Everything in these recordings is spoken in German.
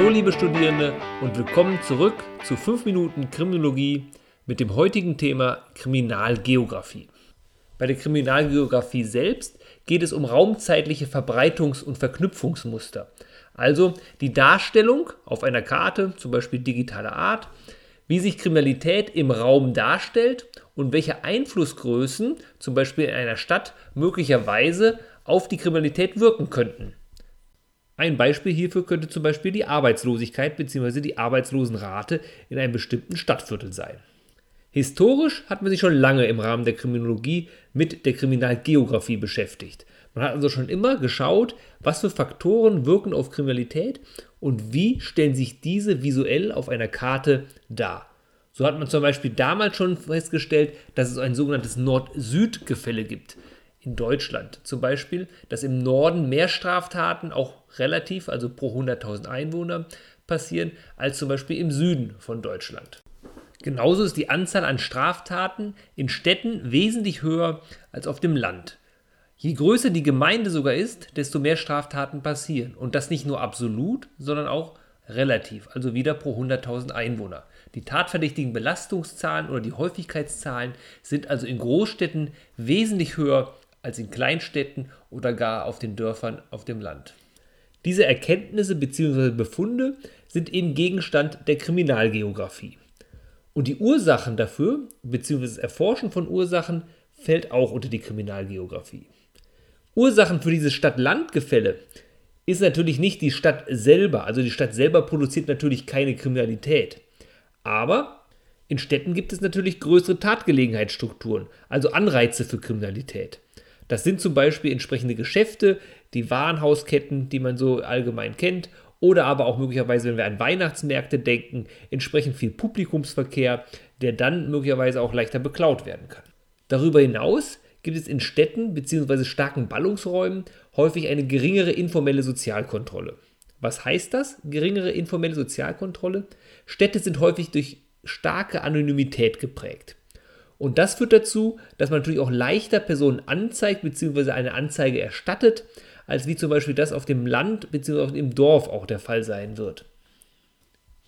Hallo liebe Studierende und willkommen zurück zu 5 Minuten Kriminologie mit dem heutigen Thema Kriminalgeografie. Bei der Kriminalgeografie selbst geht es um raumzeitliche Verbreitungs- und Verknüpfungsmuster, also die Darstellung auf einer Karte, zum Beispiel digitaler Art, wie sich Kriminalität im Raum darstellt und welche Einflussgrößen, zum Beispiel in einer Stadt, möglicherweise auf die Kriminalität wirken könnten. Ein Beispiel hierfür könnte zum Beispiel die Arbeitslosigkeit bzw. die Arbeitslosenrate in einem bestimmten Stadtviertel sein. Historisch hat man sich schon lange im Rahmen der Kriminologie mit der Kriminalgeografie beschäftigt. Man hat also schon immer geschaut, was für Faktoren wirken auf Kriminalität und wie stellen sich diese visuell auf einer Karte dar. So hat man zum Beispiel damals schon festgestellt, dass es ein sogenanntes Nord-Süd-Gefälle gibt. In Deutschland zum Beispiel, dass im Norden mehr Straftaten auch relativ, also pro 100.000 Einwohner, passieren, als zum Beispiel im Süden von Deutschland. Genauso ist die Anzahl an Straftaten in Städten wesentlich höher als auf dem Land. Je größer die Gemeinde sogar ist, desto mehr Straftaten passieren. Und das nicht nur absolut, sondern auch relativ, also wieder pro 100.000 Einwohner. Die tatverdächtigen Belastungszahlen oder die Häufigkeitszahlen sind also in Großstädten wesentlich höher als in Kleinstädten oder gar auf den Dörfern auf dem Land. Diese Erkenntnisse bzw. Befunde sind eben Gegenstand der Kriminalgeografie. Und die Ursachen dafür, bzw. das Erforschen von Ursachen, fällt auch unter die Kriminalgeografie. Ursachen für dieses Stadt-Land-Gefälle ist natürlich nicht die Stadt selber. Also die Stadt selber produziert natürlich keine Kriminalität. Aber in Städten gibt es natürlich größere Tatgelegenheitsstrukturen, also Anreize für Kriminalität. Das sind zum Beispiel entsprechende Geschäfte, die Warenhausketten, die man so allgemein kennt, oder aber auch möglicherweise, wenn wir an Weihnachtsmärkte denken, entsprechend viel Publikumsverkehr, der dann möglicherweise auch leichter beklaut werden kann. Darüber hinaus gibt es in Städten bzw. starken Ballungsräumen häufig eine geringere informelle Sozialkontrolle. Was heißt das? Geringere informelle Sozialkontrolle? Städte sind häufig durch starke Anonymität geprägt. Und das führt dazu, dass man natürlich auch leichter Personen anzeigt bzw. eine Anzeige erstattet, als wie zum Beispiel das auf dem Land bzw. im Dorf auch der Fall sein wird.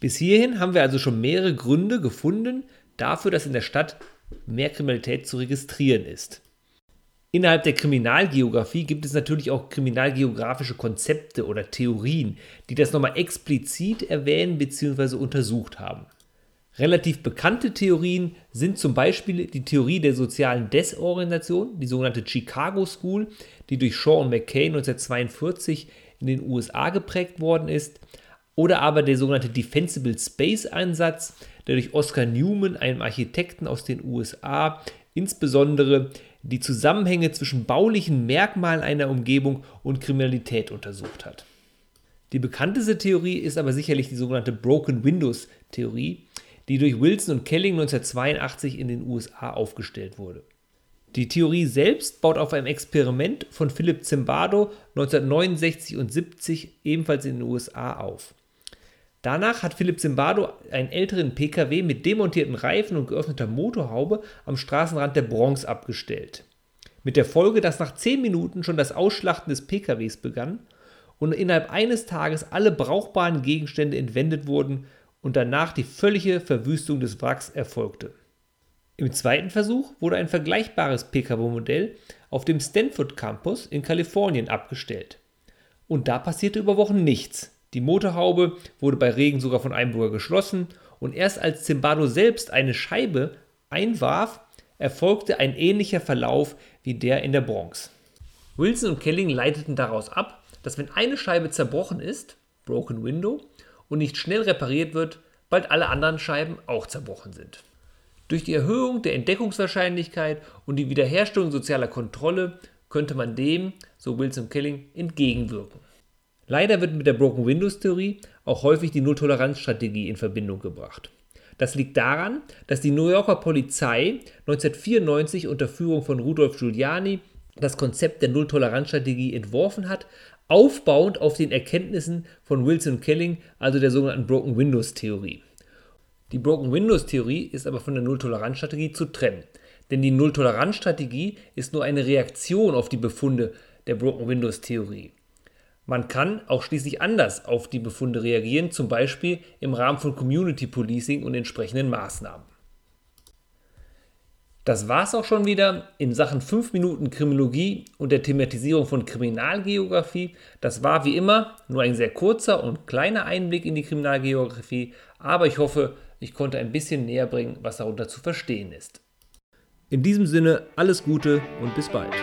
Bis hierhin haben wir also schon mehrere Gründe gefunden dafür, dass in der Stadt mehr Kriminalität zu registrieren ist. Innerhalb der Kriminalgeografie gibt es natürlich auch kriminalgeografische Konzepte oder Theorien, die das nochmal explizit erwähnen bzw. untersucht haben. Relativ bekannte Theorien sind zum Beispiel die Theorie der sozialen Desorientation, die sogenannte Chicago School, die durch Shaw und McKay 1942 in den USA geprägt worden ist, oder aber der sogenannte Defensible Space Ansatz, der durch Oscar Newman, einem Architekten aus den USA, insbesondere die Zusammenhänge zwischen baulichen Merkmalen einer Umgebung und Kriminalität untersucht hat. Die bekannteste Theorie ist aber sicherlich die sogenannte Broken Windows Theorie, die durch Wilson und Kelling 1982 in den USA aufgestellt wurde. Die Theorie selbst baut auf einem Experiment von Philip Zimbardo 1969 und 70 ebenfalls in den USA auf. Danach hat Philipp Zimbardo einen älteren Pkw mit demontierten Reifen und geöffneter Motorhaube am Straßenrand der Bronx abgestellt. Mit der Folge, dass nach 10 Minuten schon das Ausschlachten des PKWs begann und innerhalb eines Tages alle brauchbaren Gegenstände entwendet wurden und danach die völlige Verwüstung des Wracks erfolgte. Im zweiten Versuch wurde ein vergleichbares PKW-Modell auf dem Stanford Campus in Kalifornien abgestellt. Und da passierte über Wochen nichts. Die Motorhaube wurde bei Regen sogar von einem geschlossen und erst als Zimbardo selbst eine Scheibe einwarf, erfolgte ein ähnlicher Verlauf wie der in der Bronx. Wilson und Kelling leiteten daraus ab, dass wenn eine Scheibe zerbrochen ist, Broken Window, und nicht schnell repariert wird, bald alle anderen Scheiben auch zerbrochen sind. Durch die Erhöhung der Entdeckungswahrscheinlichkeit und die Wiederherstellung sozialer Kontrolle könnte man dem, so Wilson Kelling, entgegenwirken. Leider wird mit der Broken Windows Theorie auch häufig die Nulltoleranzstrategie in Verbindung gebracht. Das liegt daran, dass die New Yorker Polizei 1994 unter Führung von Rudolf Giuliani das Konzept der Nulltoleranzstrategie entworfen hat, aufbauend auf den Erkenntnissen von Wilson Kelling, also der sogenannten Broken Windows Theorie. Die Broken Windows Theorie ist aber von der Nulltoleranzstrategie zu trennen, denn die Nulltoleranzstrategie ist nur eine Reaktion auf die Befunde der Broken Windows Theorie. Man kann auch schließlich anders auf die Befunde reagieren, zum Beispiel im Rahmen von Community Policing und entsprechenden Maßnahmen. Das war's auch schon wieder in Sachen 5 Minuten Kriminologie und der Thematisierung von Kriminalgeografie. Das war wie immer nur ein sehr kurzer und kleiner Einblick in die Kriminalgeografie, aber ich hoffe, ich konnte ein bisschen näher bringen, was darunter zu verstehen ist. In diesem Sinne alles Gute und bis bald.